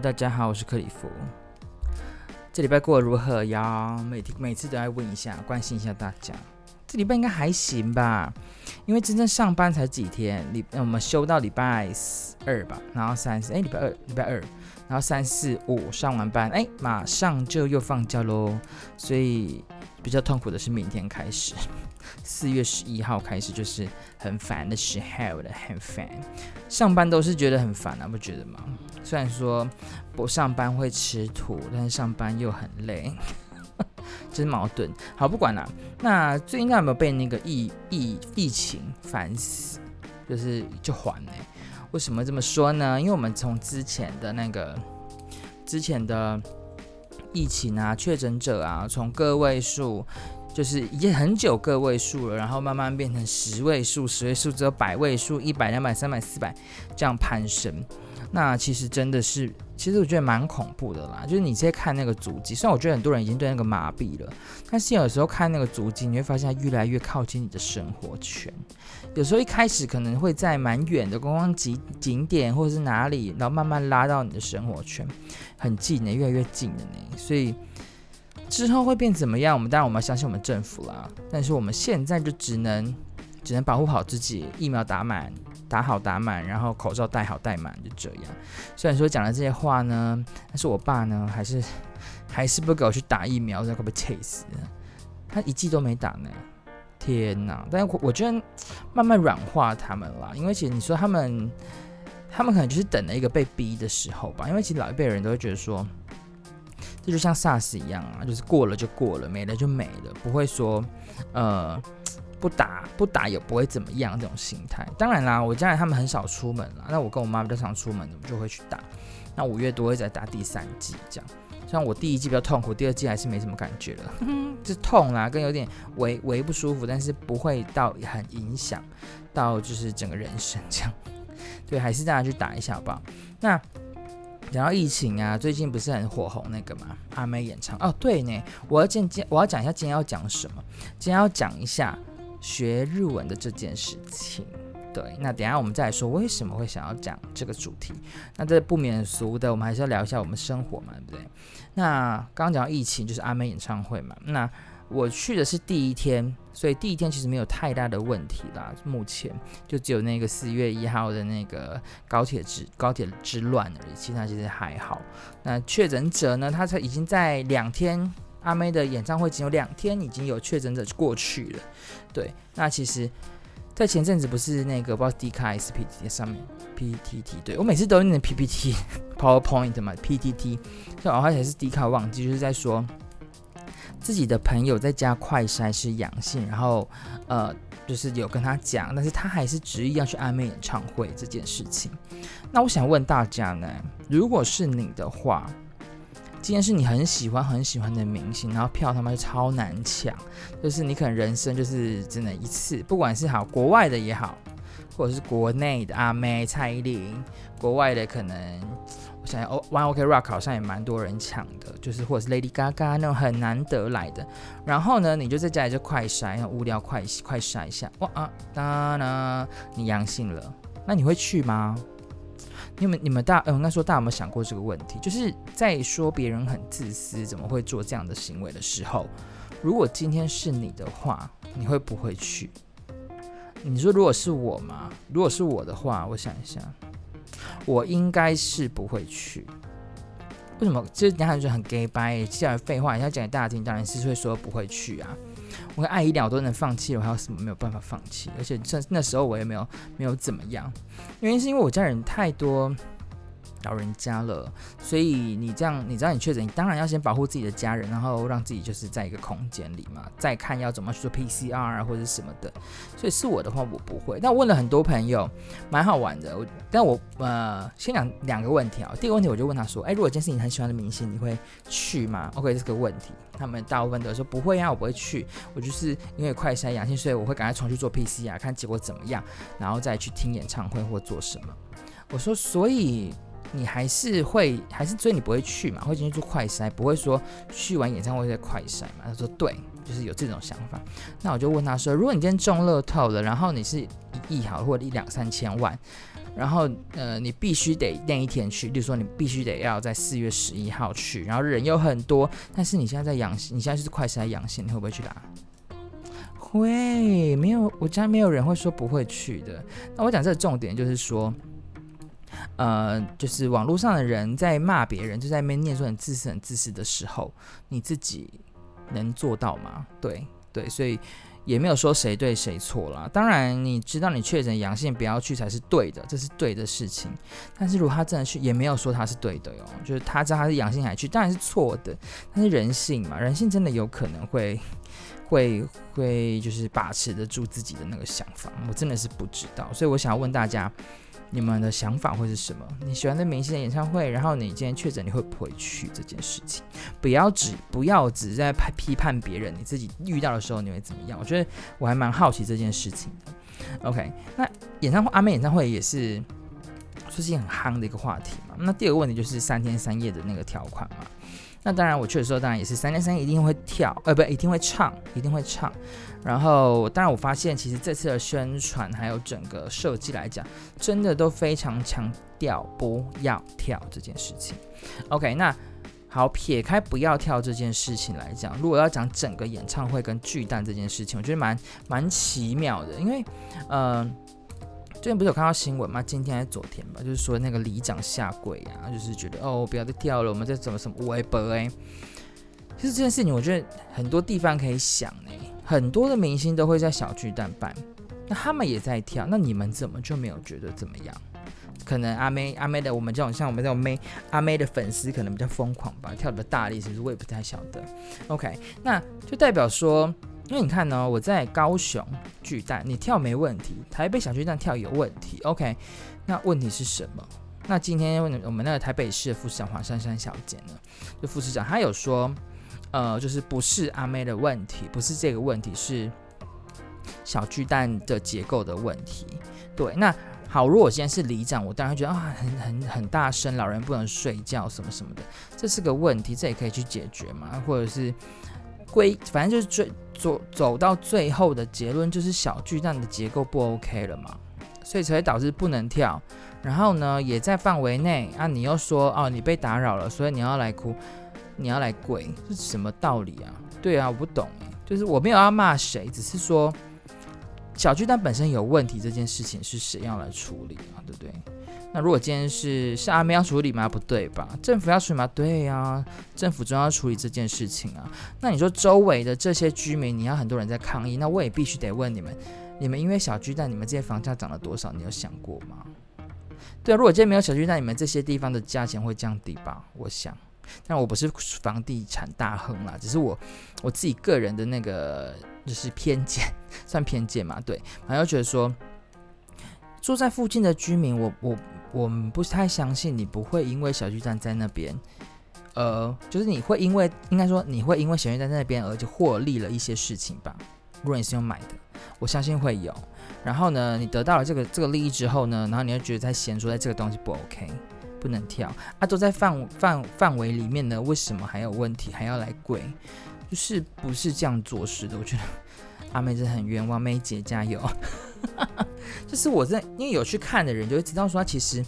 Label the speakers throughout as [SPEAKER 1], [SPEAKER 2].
[SPEAKER 1] 大家好，我是克里夫。这礼拜过得如何呀？每天每次都要问一下，关心一下大家。这礼拜应该还行吧？因为真正上班才几天，礼我们休到礼拜二吧，然后三四，哎，礼拜二，礼拜二，然后三四五上完班，哎，马上就又放假喽。所以比较痛苦的是明天开始。四月十一号开始就是很烦的时候了，很烦。上班都是觉得很烦啊，不觉得吗？虽然说不上班会吃土，但是上班又很累，真矛盾。好，不管了。那最近有没有被那个疫疫疫情烦死？就是就缓呢？为什么这么说呢？因为我们从之前的那个之前的疫情啊，确诊者啊，从个位数。就是已经很久个位数了，然后慢慢变成十位数，十位数只有百位数，一百、两百、三百、四百这样攀升。那其实真的是，其实我觉得蛮恐怖的啦。就是你在看那个足迹，虽然我觉得很多人已经对那个麻痹了，但是有时候看那个足迹，你会发现它越来越靠近你的生活圈。有时候一开始可能会在蛮远的观光景景点或者是哪里，然后慢慢拉到你的生活圈，很近的，越来越近的呢。所以。之后会变怎么样？我们当然我们要相信我们政府啦。但是我们现在就只能只能保护好自己，疫苗打满，打好打满，然后口罩戴好戴满，就这样。虽然说讲了这些话呢，但是我爸呢，还是还是不给我去打疫苗，这会被气死。他一剂都没打呢，天哪！但是我觉得慢慢软化他们啦，因为其实你说他们，他们可能就是等了一个被逼的时候吧。因为其实老一辈人都会觉得说。这就像 SARS 一样啊，就是过了就过了，没了就没了，不会说，呃，不打不打也不会怎么样这种心态。当然啦，我家人他们很少出门啦，那我跟我妈比较常出门，我们就会去打。那五月多会再打第三季这样。像我第一季比较痛苦，第二季还是没什么感觉了，就痛啦，跟有点微微不舒服，但是不会到很影响到就是整个人生这样。对，还是大家去打一下好不好？那。讲到疫情啊，最近不是很火红那个吗？阿妹演唱哦，对呢，我要今天我要讲一下今天要讲什么。今天要讲一下学日文的这件事情。对，那等下我们再来说为什么会想要讲这个主题。那这不免俗的，我们还是要聊一下我们生活嘛，对不对？那刚刚讲到疫情，就是阿妹演唱会嘛。那我去的是第一天，所以第一天其实没有太大的问题啦。目前就只有那个四月一号的那个高铁之高铁之乱而已，其他其实还好。那确诊者呢？他才已经在两天，阿妹的演唱会仅有两天，已经有确诊者过去了。对，那其实，在前阵子不是那个不知道 D 卡还是 pt 上面 PTT，对我每次都念 PPT PowerPoint 嘛 PTT，像我还是 D 卡忘记，就是在说。自己的朋友在家快筛是阳性，然后呃，就是有跟他讲，但是他还是执意要去阿妹演唱会这件事情。那我想问大家呢，如果是你的话，今天是你很喜欢很喜欢的明星，然后票他妈就超难抢，就是你可能人生就是只能一次，不管是好国外的也好，或者是国内的阿妹蔡依林，国外的可能。想要 One OK Rock 好像也蛮多人抢的，就是或者是 Lady Gaga 那种很难得来的。然后呢，你就在家里就快筛，无聊快快筛一下，哇啊哒呢，你阳性了，那你会去吗？你们你们大呃，应该说大家有没有想过这个问题？就是在说别人很自私，怎么会做这样的行为的时候，如果今天是你的话，你会不会去？你说如果是我吗？如果是我的话，我想一下。我应该是不会去，为什么？这两下就很 gay 掰，既然废话，你要讲给大家听，当然是会说不会去啊。我跟爱一两都能放弃，我还有什么没有办法放弃？而且这那时候我也没有没有怎么样，原因是因为我家人太多。老人家了，所以你这样，你知道你确诊，你当然要先保护自己的家人，然后让自己就是在一个空间里嘛，再看要怎么去做 PCR 啊或者什么的。所以是我的话，我不会。但我问了很多朋友，蛮好玩的。我，但我呃，先讲两个问题啊。第一个问题我就问他说，哎，如果今天是你很喜欢的明星，你会去吗？OK，这个问题，他们大部分都说不会啊，我不会去。我就是因为快筛阳性，所以我会赶快重新做 PCR，看结果怎么样，然后再去听演唱会或做什么。我说，所以。你还是会，还是所以你不会去嘛？会进去做快筛，不会说去完演唱会再快筛嘛？他说对，就是有这种想法。那我就问他说，如果你今天中乐透了，然后你是一亿好，或者一两三千万，然后呃，你必须得那一天去，例如说你必须得要在四月十一号去，然后人又很多，但是你现在在阳性，你现在是快筛阳性，你会不会去打？会，没有，我家没有人会说不会去的。那我讲这个重点就是说，呃，就是网络上的人在骂别人，就在那边念说很自私、很自私的时候，你自己能做到吗？对对，所以也没有说谁对谁错啦。当然，你知道你确诊阳性不要去才是对的，这是对的事情。但是如果他真的去，也没有说他是对的哟，就是他知道他是阳性还去，当然是错的。但是人性嘛，人性真的有可能会。会会就是把持得住自己的那个想法，我真的是不知道，所以我想要问大家，你们的想法会是什么？你喜欢的明星的演唱会，然后你今天确诊，你会不会去这件事情？不要只不要只在批判别人，你自己遇到的时候你会怎么样？我觉得我还蛮好奇这件事情的。OK，那演唱会阿妹演唱会也是最近很夯的一个话题嘛。那第二个问题就是三天三夜的那个条款嘛。那当然，我去的时候当然也是三天三夜一定会跳，呃，不，一定会唱，一定会唱。然后，当然我发现其实这次的宣传还有整个设计来讲，真的都非常强调不要跳这件事情。OK，那好，撇开不要跳这件事情来讲，如果要讲整个演唱会跟巨蛋这件事情，我觉得蛮蛮奇妙的，因为，呃。最近不是有看到新闻吗？今天还是昨天吧，就是说那个里长下跪啊，就是觉得哦，不要再跳了，我们在怎么什么微博哎。其实这件事情，我觉得很多地方可以想呢。很多的明星都会在小巨蛋办，那他们也在跳，那你们怎么就没有觉得怎么样？可能阿妹阿妹的，我们这种像我们这种妹阿妹的粉丝可能比较疯狂吧，跳的大力，其实我也不太晓得。OK，那就代表说。因为你看呢，我在高雄巨蛋，你跳没问题；台北小巨蛋跳有问题。OK，那问题是什么？那今天问我们那个台北市的副市长黄珊珊小姐呢，就副市长她有说，呃，就是不是阿妹的问题，不是这个问题，是小巨蛋的结构的问题。对，那好，如果今天是里长，我当然觉得啊，很很很大声，老人不能睡觉什么什么的，这是个问题，这也可以去解决嘛，或者是。归反正就是最走走到最后的结论就是小巨蛋的结构不 OK 了嘛，所以才会导致不能跳。然后呢，也在范围内啊，你又说哦，你被打扰了，所以你要来哭，你要来跪，是什么道理啊？对啊，我不懂，就是我没有要骂谁，只是说小巨蛋本身有问题这件事情是谁要来处理啊？对不对？那如果今天是是阿妹要处理吗？不对吧？政府要处理吗？对呀、政府中要处理这件事情啊。那你说周围的这些居民，你要很多人在抗议，那我也必须得问你们：你们因为小巨蛋，你们这些房价涨了多少？你有想过吗？对啊，如果今天没有小巨蛋，你们这些地方的价钱会降低吧？我想，但我不是房地产大亨啦，只是我我自己个人的那个就是偏见，算偏见嘛？对，反正觉得说住在附近的居民，我我。我们不太相信你不会因为小巨蛋在那边，呃，就是你会因为应该说你会因为小巨蛋在那边而就获利了一些事情吧？如果你是用买的，我相信会有。然后呢，你得到了这个这个利益之后呢，然后你又觉得在嫌说在这个东西不 OK，不能跳啊，都在范范范围里面呢，为什么还有问题还要来跪？就是不是这样做事的？我觉得阿妹真的很冤枉，妹姐加油。就是我在，因为有去看的人就会知道说他其实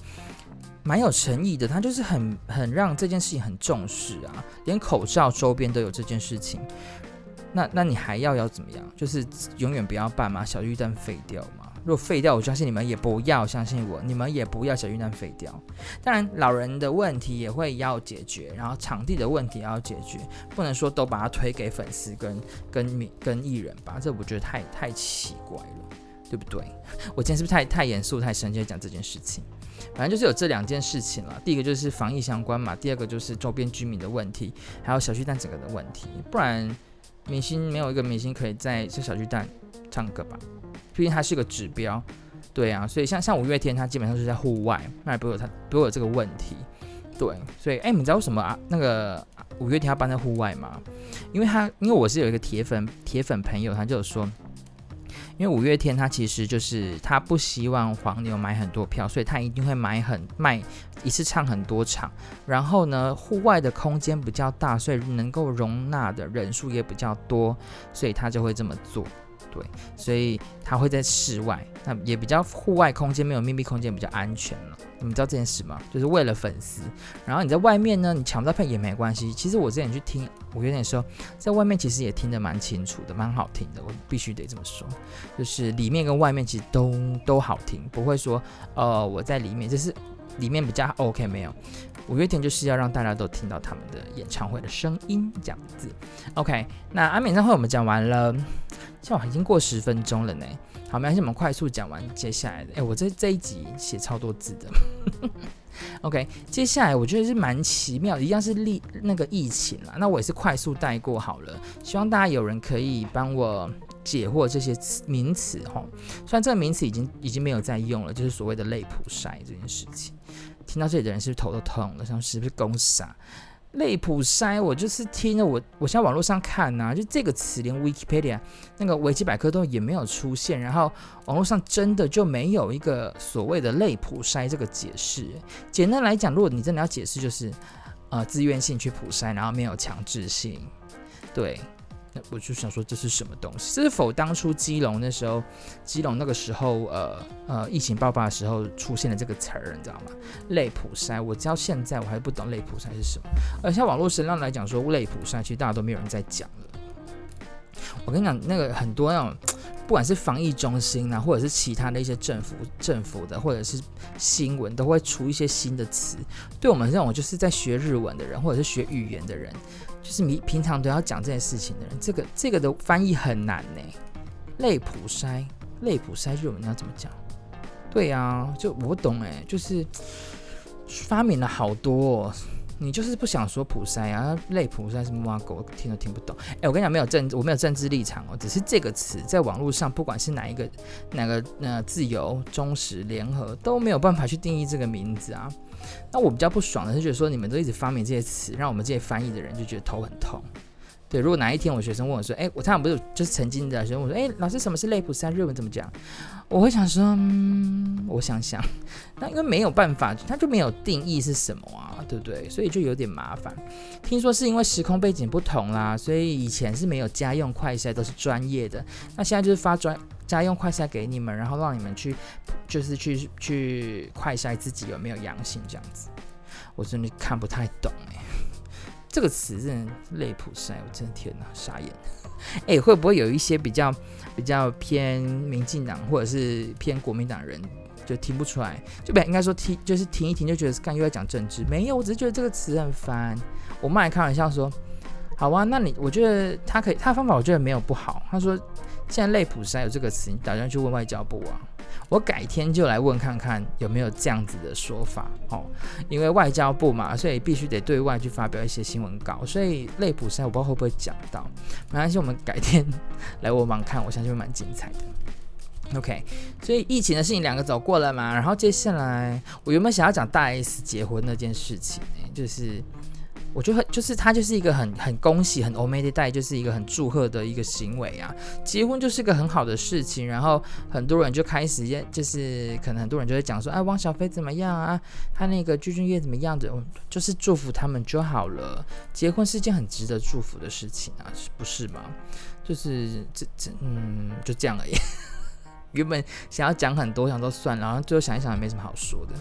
[SPEAKER 1] 蛮有诚意的，他就是很很让这件事情很重视啊，连口罩周边都有这件事情。那那你还要要怎么样？就是永远不要办嘛？小巨蛋废掉嘛？如果废掉，我相信你们也不要相信我，你们也不要小巨蛋废掉。当然，老人的问题也会要解决，然后场地的问题也要解决，不能说都把它推给粉丝跟跟跟艺人吧，这我觉得太太奇怪了。对不对？我今天是不是太太严肃、太深，就讲这件事情？反正就是有这两件事情了。第一个就是防疫相关嘛，第二个就是周边居民的问题，还有小巨蛋整个的问题。不然，明星没有一个明星可以在这小巨蛋唱歌吧？毕竟它是个指标。对啊，所以像像五月天，他基本上是在户外，那也不会有他不会有这个问题。对，所以哎，你知道为什么啊？那个五月天要搬在户外吗？因为他因为我是有一个铁粉铁粉朋友，他就说。因为五月天他其实就是他不希望黄牛买很多票，所以他一定会买很卖一次唱很多场。然后呢，户外的空间比较大，所以能够容纳的人数也比较多，所以他就会这么做。对，所以他会在室外，那也比较户外空间没有密闭空间比较安全了。你们知道这件事吗？就是为了粉丝，然后你在外面呢，你抢不到票也没关系。其实我之前去听，我有点说，在外面其实也听得蛮清楚的，蛮好听的。我必须得这么说，就是里面跟外面其实都都好听，不会说，呃，我在里面就是里面比较 OK 没有。五月天就是要让大家都听到他们的演唱会的声音，这样子。OK，那阿美演唱会我们讲完了，现在已经过十分钟了呢。好，没关系，我们快速讲完接下来的。哎，我这这一集写超多字的。OK，接下来我觉得是蛮奇妙的，一样是历那个疫情啊。那我也是快速带过好了，希望大家有人可以帮我解惑这些词名词哈。虽然这个名词已经已经没有在用了，就是所谓的类普筛这件事情。听到这里的人是不是头都痛了？想是不是公傻？类普筛，我就是听了我，我现在网络上看呐、就这个词连 Wikipedia 那个维基百科都也没有出现，然后网络上真的就没有一个所谓的类普筛这个解释。简单来讲，如果你真的要解释，就是呃自愿性去普筛，然后没有强制性，对。那我就想说，这是什么东西？是否当初基隆那时候，基隆那个时候，呃呃，疫情爆发的时候出现的这个词儿，你知道吗？类普筛，我直到现在我还不懂类普筛是什么。而且网络声浪来讲说类普筛，其实大家都没有人在讲了。我跟你讲，那个很多那种，不管是防疫中心啊，或者是其他的一些政府政府的，或者是新闻，都会出一些新的词。对我们这种就是在学日文的人，或者是学语言的人。就是你平常都要讲这件事情的人，这个这个的翻译很难呢。类普筛，类普筛日文要怎么讲？对、啊，就我懂哎，就是发明了好多、你就是不想说普塞啊？类普塞是么狗，听都听不懂。哎，我跟你讲，没有政，我没有政治立场哦，只是这个词在网络上，不管是哪一个哪个呃自由、忠实、联合，都没有办法去定义这个名字啊。那我比较不爽的是，觉得说你们都一直发明这些词，让我们这些翻译的人就觉得头很痛。对，如果哪一天我学生问我说：“哎，我常常不是就是曾经的学生问我说：‘哎，老师，什么是类普三？日文怎么讲？’我会想说，嗯，我想想，那因为没有办法，他就没有定义是什么啊，对不对？所以就有点麻烦。听说是因为时空背景不同啦，所以以前是没有家用快筛，都是专业的。那现在就是发专家用快筛给你们，然后让你们去，就是去去快筛自己有没有阳性这样子。我真的看不太懂哎。这个词真的累普塞，我真的天哪，傻眼！哎，会不会有一些比较比较偏民进党或者是偏国民党人就听不出来？就本来应该说听，就是听一听就觉得是干又在讲政治，没有，我只是觉得这个词很烦。我妈还开玩笑说：“好啊，那你我觉得他可以，他的方法我觉得没有不好。”他说：“现在累普塞有这个词，你打算去问外交部啊？”我改天就来问看看有没有这样子的说法哦，因为外交部嘛，所以必须得对外去发表一些新闻稿，所以类普赛我不知道会不会讲到，没关系，我们改天来问问看，我相信会蛮精彩的。OK，所以疫情的事情两个走过了嘛，然后接下来我原本想要讲大 S 结婚那件事情，就是。我觉得就是他就是一个很很恭喜很欧美的带，就是一个很祝贺的一个行为啊。结婚就是个很好的事情，然后很多人就开始就是可能很多人就会讲说，哎，汪小菲怎么样啊？他那个鞠俊曄怎么样的？就是祝福他们就好了。结婚是件很值得祝福的事情啊，是不是吗？就是这这嗯，就这样而已。原本想要讲很多，想都算了，然后最后想一想也没什么好说的。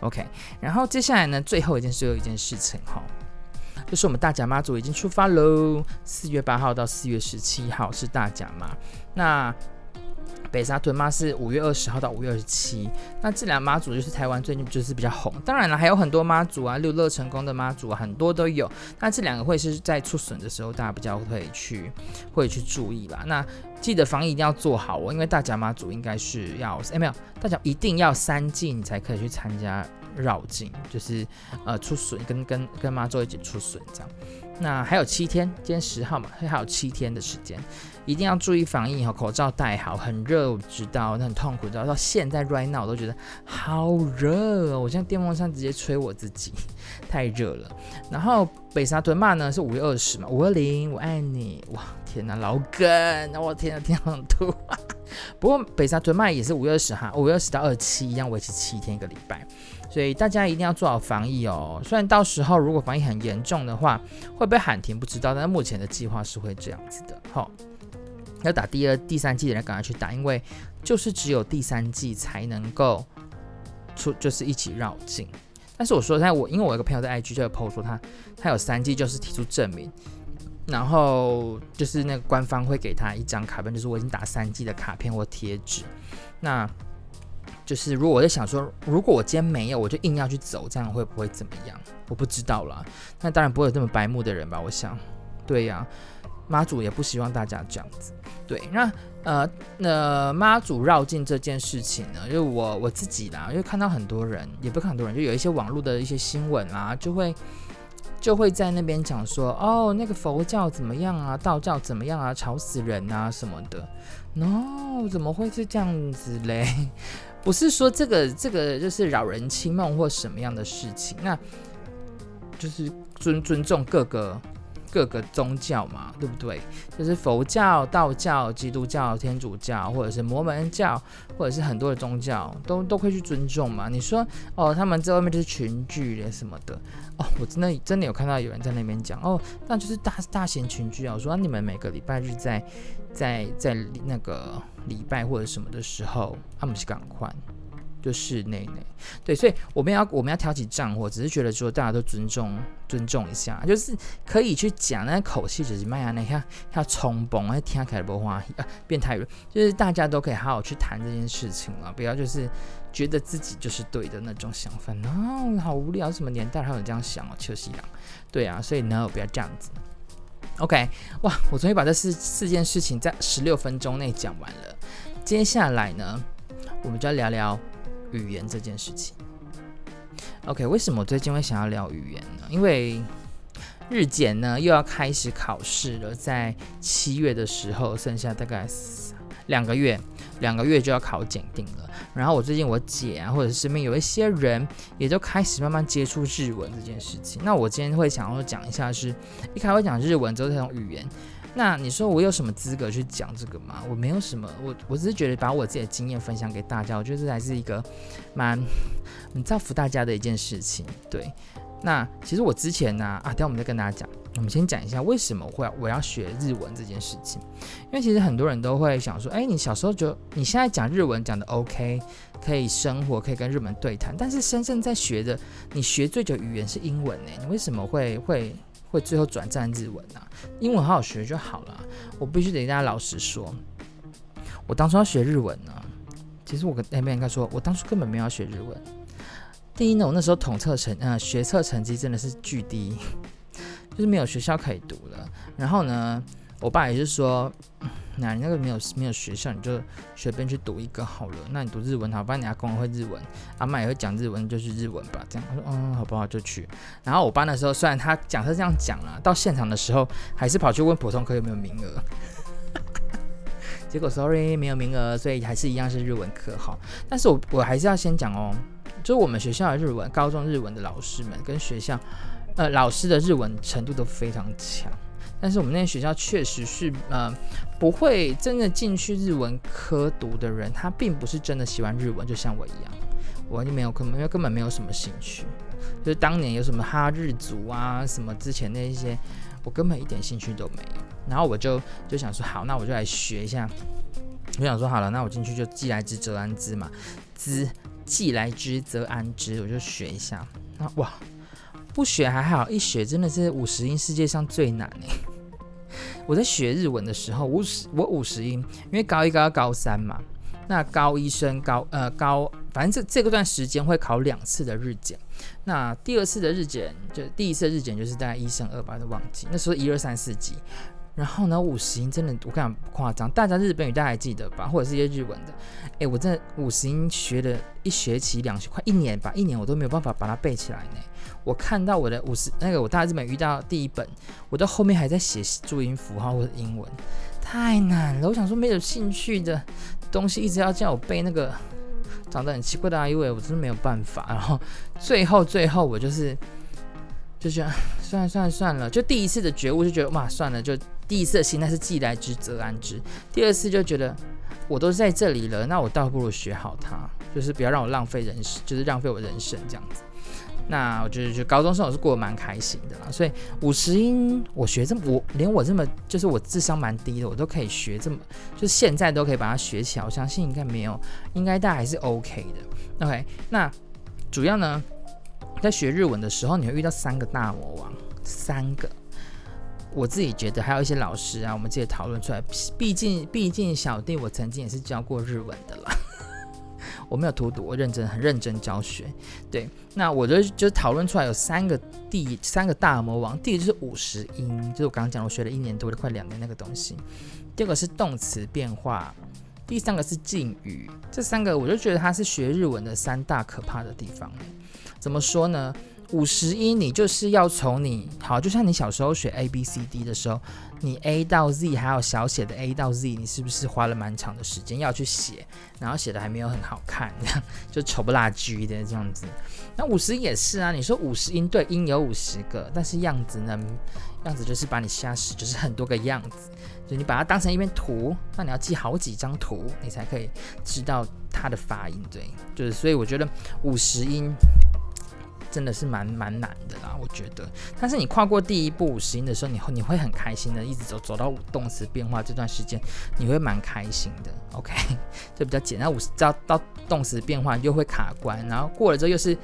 [SPEAKER 1] OK，然后接下来呢，最后一件事有一件事情哈。就是我们大甲妈祖已经出发喽，四月八号到四月十七号是大甲妈，那北沙屯妈是五月二十号到五月二十七，那这两妈祖就是台湾最近就是比较红，当然了还有很多妈祖啊，六乐成功的妈祖啊，很多都有，那这两个会是在出笋的时候大家比较会去会去注意吧，那记得防疫一定要做好哦，因为大甲妈祖应该是要哎没有，大甲一定要三剂你才可以去参加。绕境就是呃出巡，跟跟跟妈祖一起出巡这样。那还有七天，今天十号嘛，还有七天的时间，一定要注意防疫哈，口罩戴好。很热，我知道，那很痛苦，知道到现在 right now 我都觉得好热哦，我现在电风扇直接吹我自己，太热了。然后北沙屯妈呢是五月二十嘛，五二零我爱你，哇天哪，老梗，我天哪，天哪，吐。不过北沙屯妈也是五月二十哈，五月二十到二十七一样，为期七天一个礼拜。所以大家一定要做好防疫哦。虽然到时候如果防疫很严重的话，会不会喊停不知道，但是目前的计划是会这样子的。好要打第二、第三剂的人赶快去打，因为就是只有第三剂才能够出，就是一起绕境。但是我说，他我因为我有个朋友在 IG 就有 po 说他他有三剂，就是提出证明，然后就是那个官方会给他一张卡片，就是我已经打三剂的卡片或贴纸。那就是如果我在想说，如果我今天没有，我就硬要去走，这样会不会怎么样？我不知道啦。那当然不会有这么白目的人吧？我想，对呀、妈祖也不希望大家这样子。对，那呃，那妈祖绕境这件事情呢，就我我自己啦，因为看到很多人，也不看很多人，就有一些网络的一些新闻啊，就会就会在那边讲说，哦，那个佛教怎么样啊，道教怎么样啊，吵死人啊什么的。No，怎么会是这样子嘞？不是说这个这个就是扰人清梦或什么样的事情，那就是尊尊重各个各个宗教嘛，对不对？就是佛教、道教、基督教、天主教，或者是摩门教，或者是很多的宗教，都都会去尊重嘛。你说哦，他们在外面就是群聚的什么的哦，我真的真的有看到有人在那边讲哦，那就是大大型群聚啊。我说、你们每个礼拜日在。在在那个礼拜或者什么的时候，他们是赶快就室内内对，所以我们要我们要挑起战火，只是觉得说大家都尊重尊重一下，就是可以去讲，那口气只是慢下来，看要冲崩，还听起来不话啊，变态人，就是大家都可以好好去谈这件事情了，不要就是觉得自己就是对的那种想法。哦，好无聊，什么年代还有这样想哦，邱西洋，对啊，所以呢，不要这样子。OK，哇！我终于把这四四件事情在十六分钟内讲完了。接下来呢，我们就要聊聊语言这件事情。OK，为什么我最近会想要聊语言呢？因为日检呢又要开始考试了，在七月的时候，剩下大概两个月，两个月就要考检定了。然后我最近我姐啊，或者是身边有一些人，也就开始慢慢接触日文这件事情。那我今天会想要讲一下是，一开始讲日文之后这种语言。那你说我有什么资格去讲这个吗？我没有什么，我我只是觉得把我自己的经验分享给大家，我觉得这才是一个蛮很造福大家的一件事情。对，那其实我之前呢，啊，等下我们再跟大家讲。我们先讲一下为什么会我要学日文这件事情，因为其实很多人都会想说，哎，你小时候就你现在讲日文讲的 OK，可以生活，可以跟日本对谈，但是深圳在学的，你学最久语言是英文呢？你为什么会会会最后转战日文呢？英文好好学就好了。我必须得跟大家老实说，我当初要学日文呢，其实我跟那边应该说，我当初根本没有要学日文。第一呢，我那时候统测成呃学测成绩真的是巨低。就是没有学校可以读了，然后呢，我爸也是说，那你那个没有没有学校，你就随便去读一个好了。那你读日文好，反正你阿公会日文，阿妈也会讲日文，就去日文吧。这样，他说，嗯，好不好就去。然后我爸那时候虽然他讲是这样讲了，到现场的时候还是跑去问普通科有没有名额，结果 sorry 没有名额，所以还是一样是日文课好。但是我我还是要先讲哦，就是我们学校的日文，高中日文的老师们跟学校。呃，老师的日文程度都非常强，但是我们那些学校确实是，呃，不会真的进去日文科读的人，他并不是真的喜欢日文，就像我一样，我就没有根本因为根本没有什么兴趣，就是当年有什么哈日族啊，什么之前那一些，我根本一点兴趣都没有。然后我就就想说，好，那我就来学一下。我想说，好了，那我进去就既来之则安之嘛，之既来之则安之，我就学一下。那哇。不学还好，一学真的是五十音世界上最难哎！我在学日文的时候，五十我五十音，因为高一高二高三嘛，那高一升高呃高，反正这这个段时间会考两次的日检，那第二次的日检就第一次的日检就是大概一升二吧，都忘记那时候一二三四级。然后呢，五十音真的，我跟你讲不夸张，大家日本语大家还记得吧？或者是一些日文的，哎，我真的五十音学了一学期、两学快一年吧，一年我都没有办法把它背起来呢。我看到我的五十那个我大日本遇到第一本，我到后面还在写注音符号或者英文，太难了。我想说没有兴趣的东西，一直要叫我背那个长得很奇怪的阿姨，我真的没有办法。然后最后最后我就是就觉得算了算了算了，就第一次的觉悟就觉得哇算了就。第一次的心态是既来之则安之，第二次就觉得我都在这里了，那我倒不如学好它，就是不要让我浪费人生，就是浪费我人生这样子。那我觉得就高中生活是过得蛮开心的啦。所以五十音我学这么，我连我这么就是我智商蛮低的，我都可以学这么，就是现在都可以把它学起来。我相信应该没有，应该大家还是 OK 的。OK，那主要呢，在学日文的时候，你会遇到三个大魔王，三个。我自己觉得还有一些老师啊，我们自己讨论出来。毕竟，毕竟小弟我曾经也是教过日文的啦。我没有荼毒，我认真很认真教学。对，那我就就讨论出来有三个第三个大魔王。第一就是五十音，就是我刚刚讲我学了一年多，快两年那个东西。第二个是动词变化，第三个是敬语。这三个我就觉得它是学日文的三大可怕的地方。怎么说呢？五十音，你就是要从你好，就像你小时候学 A B C D 的时候，你 A 到 Z 还有小写的 A 到 Z，你是不是花了蛮长的时间要去写，然后写的还没有很好看，这样就丑不拉几的这样子。那五十音也是啊，你说五十音对，音有五十个，但是样子呢，样子就是把你吓死，就是很多个样子，就你把它当成一边图，那你要记好几张图，你才可以知道它的发音。对，就是所以我觉得五十音。真的是蛮蛮难的啦，我觉得。但是你跨过第一步五十音的时候，你会你会很开心的，一直走走到动词变化这段时间，你会蛮开心的。OK，就比较简单。五十到到动词变化又会卡关，然后过了之后又是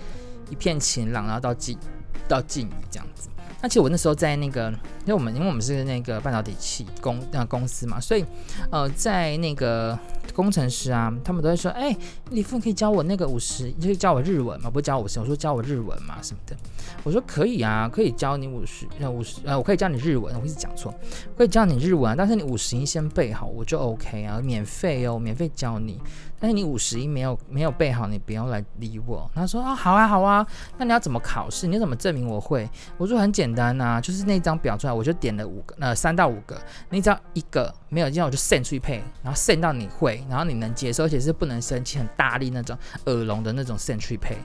[SPEAKER 1] 一片晴朗，然后到近到敬语这样子。那其实我那时候在那个，因为我们因为我们是那个半导体器公那公司嘛，所以呃在那个。工程师啊，他们都会说：“哎、李富，可以教我那个五十，你可以教我日文吗？不教我五十，我说教我日文嘛什么的。我说可以啊，可以教你五十，呃五十，呃我可以教你日文。我一直讲错，可以教你日文，但是你五十音先背好，我就 OK 啊，免费哦，免费教你。但是你五十一没有没有背好，你不要来理我。”他说：“啊，好啊，好啊，那你要怎么考试？你怎么证明我会？”我说：“很简单呐，就是那张表出来，我就点了五个，呃三到五个，你只要一个没有，这样我就 send 出去配，然后 send 到你会。”然后你能接受，而且是不能生气、很大力那种耳聋的那种 century pay。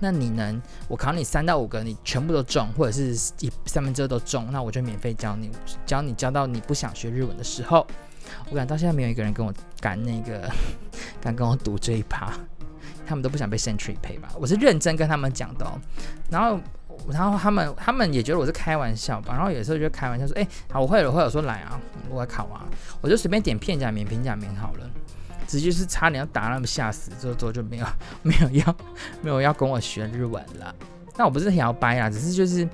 [SPEAKER 1] 那你能，我考你三到五个，你全部都中，或者是一三分之二都中，那我就免费教你，教你教到你不想学日文的时候。我感到现在没有一个人跟我敢那个 敢跟我赌这一趴，他们都不想被 century pay 吧？我是认真跟他们讲的哦。然后，然后他们他们也觉得我是开玩笑吧？然后有时候就开玩笑说：“哎、好，我会了，会了。”我说：“来啊，我来考啊。”我就随便点片假名、平假名好了。直接是差点要打那么吓死，之后之后就没有没有要没有要跟我学日文了。那我不是很要掰啊，只是就是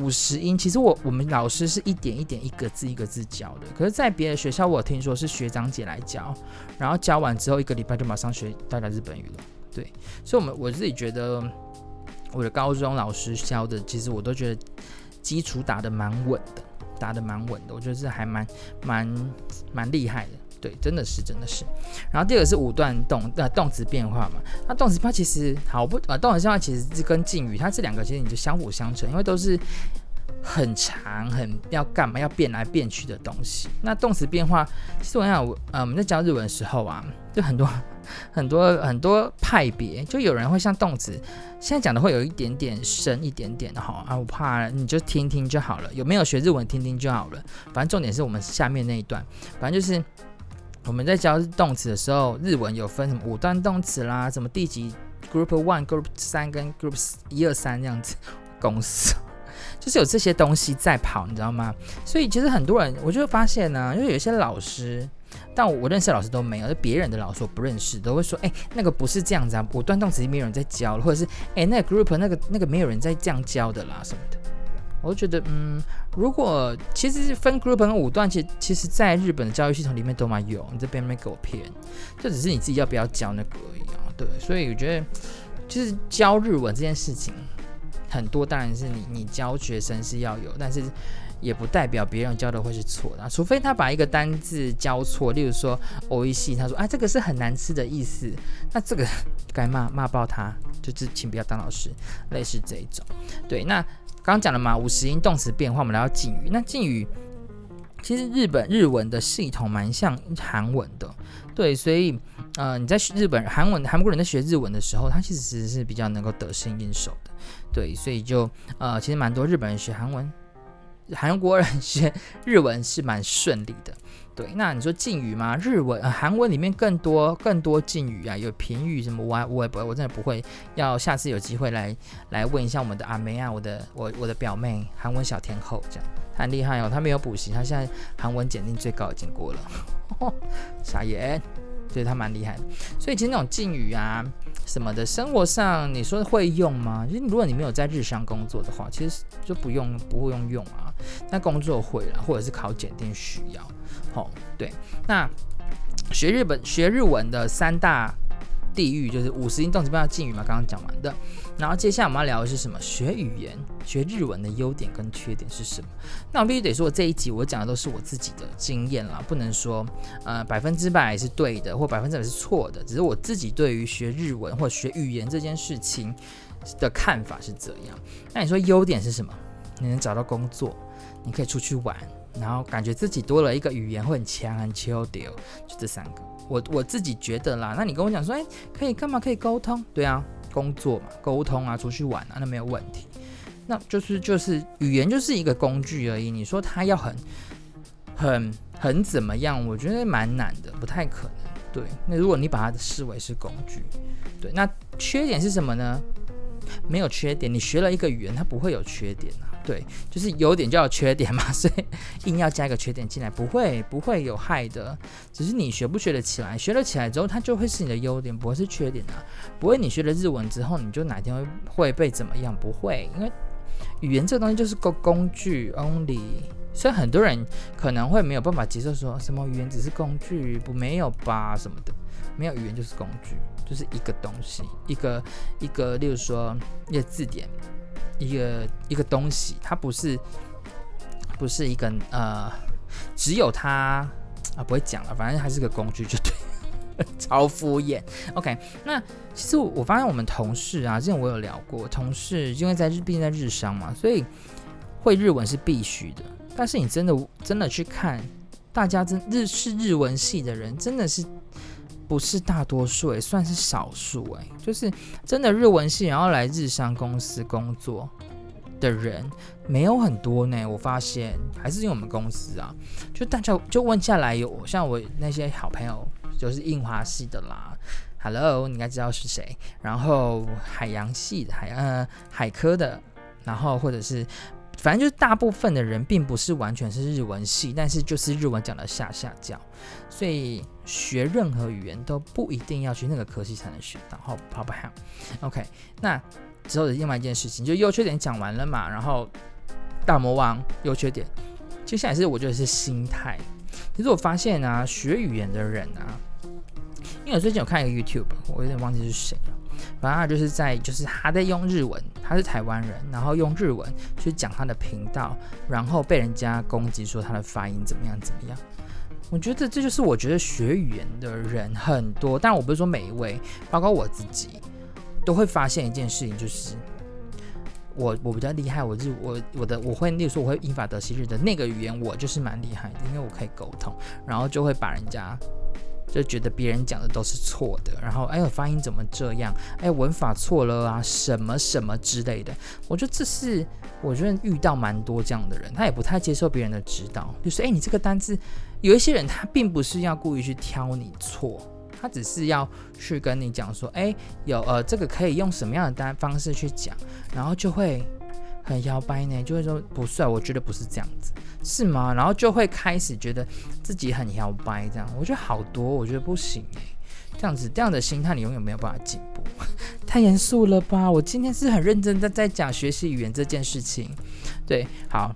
[SPEAKER 1] 五十音。其实我我们老师是一点一点一个字一个字教的，可是，在别的学校我听说是学长姐来教，然后教完之后一个礼拜就马上学大家日本语了。对，所以我们我自己觉得我的高中老师教的，其实我都觉得基础打得蛮稳的，打得蛮稳的，我觉得是还蛮蛮蛮厉害的。对，真的是，真的是。然后第二个是五段动呃动词变化嘛，那动词变化其实好不呃动词变化其实是跟敬语，它这两个其实你就相辅相成，因为都是很长很要干嘛要变来变去的东西。那动词变化，其实我想呃我们在教日文的时候啊，就很多 很多很多派别，就有人会像动词，现在讲的会有一点点深一点点的哈啊，我怕你就听听就好了，有没有学日文听听就好了，反正重点是我们下面那一段，反正就是。我们在教动词的时候，日文有分什么五段动词啦，什么第几 group one、group 三跟 group 一二三这样子，公式就是有这些东西在跑，你知道吗？所以其实很多人，我就发现呢、因为有些老师，但我，我认识的老师都没有，就别人的老师我不认识，都会说，哎，那个不是这样子啊，五段动词没有人在教了，或者是，哎，那个 group 那个那个没有人在这样教的啦什么的。我就觉得，嗯，如果其实分 group 跟五段，其实其实在日本的教育系统里面都蛮有，你这边没给我骗，就只是你自己要不要教那个而已啊。对，所以我觉得，就是教日文这件事情，很多当然是你你教学生是要有，但是也不代表别人教的会是错的，除非他把一个单字教错，例如说おいしい，他说啊这个是很难吃的意思，那这个该骂骂爆他，就是请不要当老师，类似这一种，对，那。 刚讲了嘛，五十音动词变化，我们来到敬语。那敬语其实日本日文的系统蛮像韩文的，对，所以呃你在日本韩文韩国人在学日文的时候，他其实是比较能够得心应手的，对，所以就呃其实蛮多日本人学韩文，韩国人学日文是蛮顺利的，对，那你说敬语吗？日文、呃、韩文里面更多更多敬语啊，有评语什么，我我也我真的不会。要下次有机会来来问一下我们的阿梅啊，我的我我的表妹，韩文小天后，这样她很厉害哦，她没有补习，她现在韩文检定最高已经过了，哦 傻眼，对她蛮厉害的。所以其实那种敬语啊什么的，生活上你说会用吗？其实如果你没有在日商工作的话，其实就不用不会用用啊。那工作会了，或者是考检定需要。对，那学日本学日文的三大地域就是五十音动词变化敬语嘛，刚刚讲完的。然后接下来我们要聊的是什么？学语言学日文的优点跟缺点是什么？那我必须得说，这一集我讲的都是我自己的经验啦，不能说呃百分之百是对的，或百分之百是错的，只是我自己对于学日文或学语言这件事情的看法是这样。那你说优点是什么？你能找到工作，你可以出去玩。然后感觉自己多了一个语言会很强很 chill 就这三个，我我自己觉得啦。那你跟我讲说，哎，可以干嘛？可以沟通？对啊，工作嘛，沟通啊，出去玩啊，那没有问题。那就是就是语言就是一个工具而已。你说它要很很很怎么样？我觉得蛮难的，不太可能。对，那如果你把它视为是工具，对，那缺点是什么呢？没有缺点，你学了一个语言，它不会有缺点啊。对，就是优点就有缺点嘛，所以硬要加一个缺点进来，不会不会有害的，只是你学不学得起来，学了起来之后，它就会是你的优点，不会是缺点啊。不会你学了日文之后，你就哪天会会被怎么样？不会，因为语言这个东西就是个工具 only，所以很多人可能会没有办法接受说什么语言只是工具，不没有吧什么的，没有语言就是工具，就是一个东西，一个一个，例如说一个字典。一个一个东西，它不是不是一个呃，只有它啊，不会讲了，反正还是个工具，就对，超敷衍。OK，那其实我，我发现我们同事啊，之前我有聊过，同事因为在日，毕竟在日商嘛，所以会日文是必须的。但是你真的真的去看，大家真日是日文系的人，真的是。不是大多数，也算是少数诶，就是真的日文系然后来日商公司工作的人没有很多呢。我发现还是因为我们公司啊，就大家就问下来有像我那些好朋友，就是印花系的啦，Hello，你应该知道是谁。然后海洋系的海呃海科的，然后或者是。反正就是大部分的人并不是完全是日文系，但是就是日文讲的下下教，所以学任何语言都不一定要去那个科系才能学到，好好不好？OK，那之后的另外一件事情就优缺点讲完了嘛，然后大魔王优缺点，接下来是我觉得是心态。其实我发现啊，学语言的人啊，因为我最近有看一个 YouTube，我有点忘记是谁了。反正他就是在，就是他在用日文，他是台湾人，然后用日文去讲他的频道，然后被人家攻击说他的发音怎么样怎么样。我觉得这就是我觉得学语言的人很多，但我不是说每一位，包括我自己，都会发现一件事情，就是我我比较厉害，我日我我的我会，例如说我会英法德西日的那个语言，我就是蛮厉害的，因为我可以沟通，然后就会把人家。就觉得别人讲的都是错的，然后哎呦发音怎么这样？哎文法错了啊，什么什么之类的。我觉得这是我觉得遇到蛮多这样的人，他也不太接受别人的指导，就是哎你这个单字，有一些人他并不是要故意去挑你错，他只是要去跟你讲说，哎有呃这个可以用什么样的单方式去讲，然后就会。很摇摆呢，就会说不是啊，我觉得不是这样子，是吗？然后就会开始觉得自己很摇摆，这样我觉得好多，我觉得不行诶，这样子这样的心态你永远没有办法进步，太严肃了吧？我今天是很认真的在讲学习语言这件事情，对，好，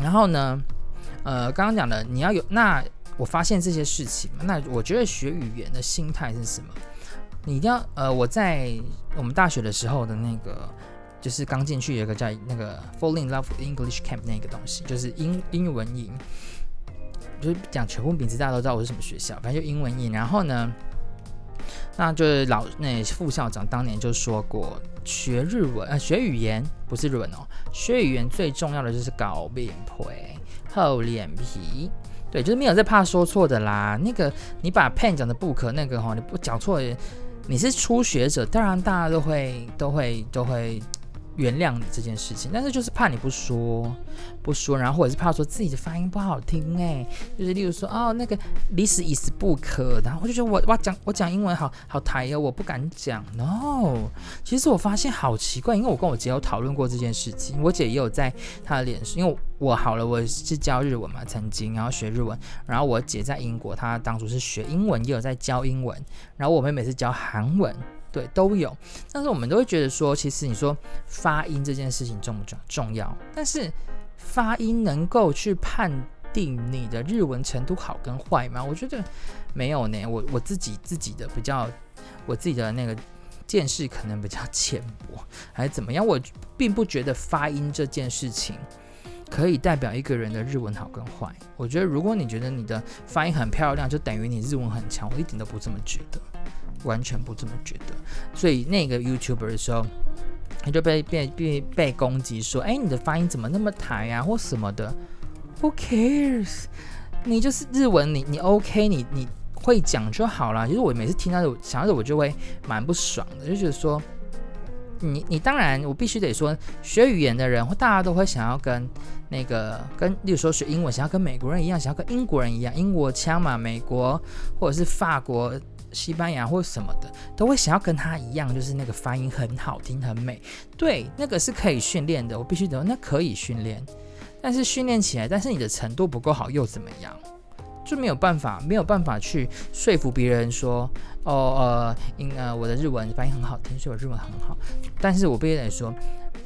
[SPEAKER 1] 然后呢，呃，刚刚讲的你要有，那我发现这些事情，那我觉得学语言的心态是什么？你一定要，呃，我在我们大学的时候的那个。就是刚进去有一个叫那个 Fall in Love English Camp 那个东西，就是英英文营，就是讲全部名字大家都知道我是什么学校，反正就英文营。然后呢，那就是老那副校长当年就说过，学日文呃学语言不是日文哦，学语言最重要的就是搞脸皮、厚脸皮。对，就是没有在怕说错的啦。那个你把 pen 讲的不可那个哈，你不讲错，你是初学者，当然大家都会都会都会。原谅你这件事情，但是就是怕你不说不说，然后或者是怕说自己的发音不好听哎，就是例如说哦那个 this is 不可，然后我就觉得我哇讲我讲英文好好台哦，我不敢讲。No，其实我发现好奇怪，因为我跟我姐有讨论过这件事情，我姐也有在她的脸书，因为我好了，我是教日文嘛，曾经然后学日文，然后我姐在英国，她当初是学英文，也有在教英文，然后我妹妹是教韩文。对，都有，但是我们都会觉得说，其实你说发音这件事情重不重重要？但是发音能够去判定你的日文程度好跟坏吗？我觉得没有呢。我我自己自己的比较，我自己的那个见识可能比较 浅薄，还是怎么样？我并不觉得发音这件事情可以代表一个人的日文好跟坏。我觉得如果你觉得你的发音很漂亮，就等于你日文很强，我一点都不这么觉得。完全不这么觉得，所以那个 YouTuber 的时候，他就被被被被攻击说：“哎，你的发音怎么那么台啊，或什么的？Who cares？你就是日文，你你 OK，你你会讲就好了。其实我每次听到的，想到的我就会蛮不爽的，就觉得说，你你当然，我必须得说，学语言的人或大家都会想要跟那个跟，例如说学英文，想要跟美国人一样，想要跟英国人一样，英国腔嘛，美国或者是法国。西班牙或什么的，都会想要跟他一样，就是那个发音很好听、很美。对，那个是可以训练的，我必须得，那可以训练。但是训练起来，但是你的程度不够好又怎么样？就没有办法，没有办法去说服别人说，哦呃，因呃我的日文发音很好听，所以我日文很好。但是我必须得说，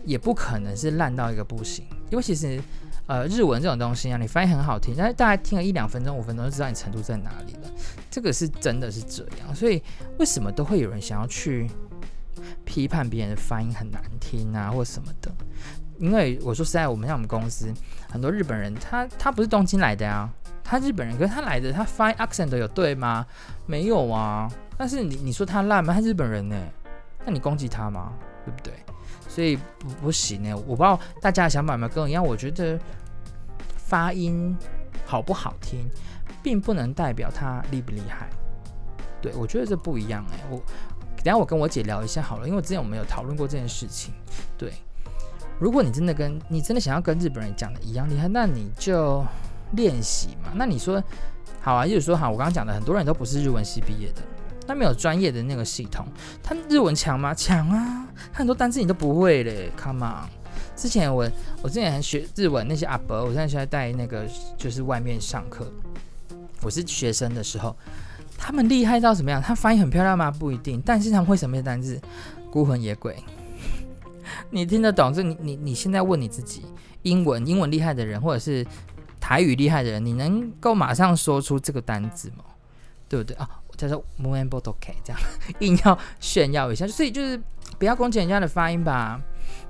[SPEAKER 1] 也不可能是烂到一个不行，因为其实。呃，日文这种东西啊，你发音很好听，但是大家听了一两分钟、五分钟就知道你程度在哪里。这个是真的是这样，所以为什么都会有人想要去批判别人的发音很难听啊，或什么的？因为我说实在，我们像我们公司很多日本人，他他不是东京来的呀，他日本人，可是他来的，他发音 accent 有对吗？没有啊。但是你你说他烂吗？他日本人呢？那你攻击他吗？对不对？所以不不行呢，我不知道大家的想法有没有跟我一样。我觉得发音好不好听，并不能代表他厉不厉害。对，我觉得这不一样哎。我等下我跟我姐聊一下好了，因为我之前我们有讨论过这件事情。对，如果你真的跟你真的想要跟日本人讲的一样厉害，那你就练习嘛。那你说好啊，就是说好，我刚刚讲的很多人都不是日文系毕业的。他没有专业的那个系统，他日文强吗？强啊！他很多单词你都不会嘞，Come on！之前我我之前还学日文那些阿伯，我现在现在带那个就是外面上课，我是学生的时候，他们厉害到什么样？他发音很漂亮吗？不一定，但是他们会什么单字？孤魂野鬼，你听得懂？这你你你现在问你自己，英文英文厉害的人，或者是台语厉害的人，你能够马上说出这个单字吗？对不对啊？叫做 moon b o t o k 这样硬要炫耀一下，所以就是不要攻击人家的发音吧。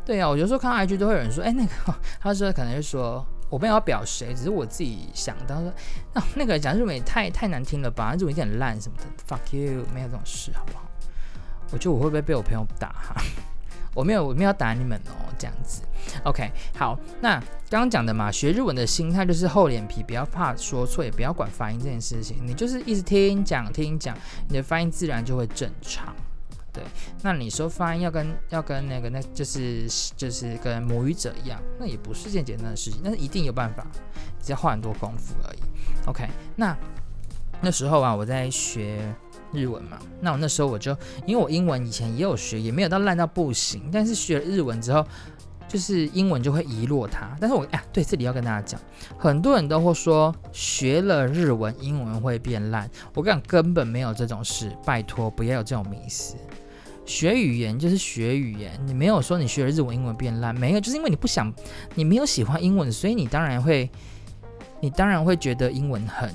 [SPEAKER 1] 对啊，我有时候看到 IG 都会有人说，哎，那个他说可能就说我没有要表谁，只是我自己想到说，那、哦、那个讲日文也太太难听了吧，日文有点烂什么的，fuck you，没有这种事好不好？我觉得我会不会被我朋友打哈？我没有，我没有打你们哦，这样子。OK，好，那刚刚讲的嘛，学日文的心态就是厚脸皮，不要怕说错，也不要管发音这件事情，你就是一直听讲听讲，你的发音自然就会正常。对，那你说发音要跟要跟那个那就是就是跟母语者一样，那也不是件简单的事情，但是一定有办法，只要花很多功夫而已。OK，那那时候啊，我在学。日文嘛，那我那时候我就，因为我英文以前也有学，也没有到烂到不行，但是学了日文之后，就是英文就会遗落它。但是我哎，对，这里要跟大家讲，很多人都会说学了日文英文会变烂，我跟你讲根本没有这种事，拜托不要有这种迷思。学语言就是学语言，你没有说你学了日文英文变烂，没有，就是因为你不想，你没有喜欢英文，所以你当然会，你当然会觉得英文很。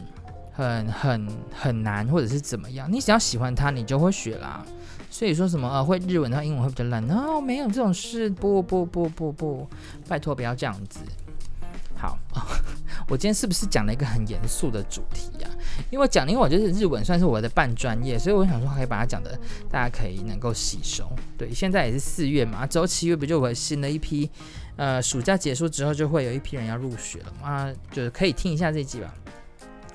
[SPEAKER 1] 很很很难，或者是怎么样？你只要喜欢它，你就会学啦。所以说什么呃，会日文，它英文会比较烂？哦，没有这种事，不不不不不，拜托不要这样子。好，我今天是不是讲了一个很严肃的主题呀？因为讲，因为我觉得日文算是我的半专业，所以我想说可以把它讲的大家可以能够吸收。对，现在也是四月嘛，周七月不就有新的一批？呃，暑假结束之后就会有一批人要入学了嘛，就是可以听一下这集吧。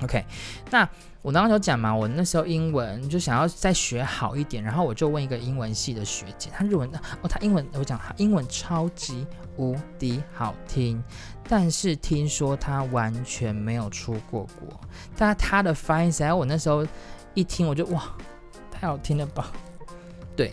[SPEAKER 1] OK，那我刚刚有讲嘛，我那时候英文就想要再学好一点，然后我就问一个英文系的学姐，她日文的哦，她英文我讲英文超级无敌好听，但是听说他完全没有出过国，但他的发音，然后我那时候一听我就哇，太好听了吧，对。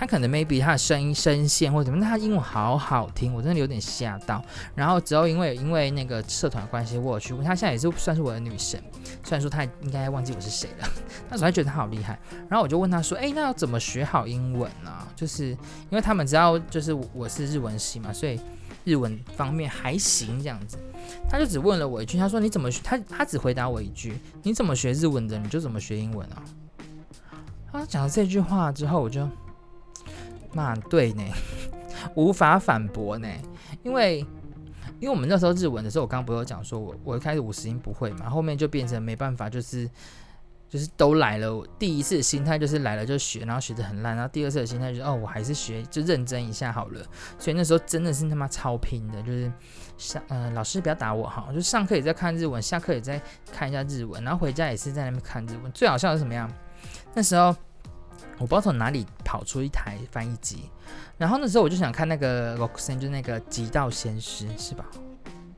[SPEAKER 1] 他可能 maybe 他的声音声线或者怎么，那他英文好好听，我真的有点吓到。然后之后因为因为那个社团关系，我去问他，现在也是算是我的女神。虽然说他应该忘记我是谁了，但是我还觉得他好厉害。然后我就问他说：“哎，那要怎么学好英文呢？就是因为他们知道就是我是日文系嘛，所以日文方面还行这样子。”他就只问了我一句，他说：“你怎么？”他他只回答我一句：“你怎么学日文的，你就怎么学英文啊。”他讲了这句话之后，我就。蛮对呢，无法反驳呢，因为因为我们那时候日文的时候，我刚刚不是有讲说我我一开始五十音不会嘛，后面就变成没办法，就是就是都来了。第一次心态就是来了就学，然后学得很烂，然后第二次的心态就是哦，我还是学就认真一下好了。所以那时候真的是他妈超拼的，就是上呃老师不要打我哈，就上课也在看日文，下课也在看一下日文，然后回家也是在那边看日文。最好笑的是什么样？那时候。我不知道从哪里跑出一台翻译机，然后那时候我就想看那个 roxane 就那个《极道先师》，是吧？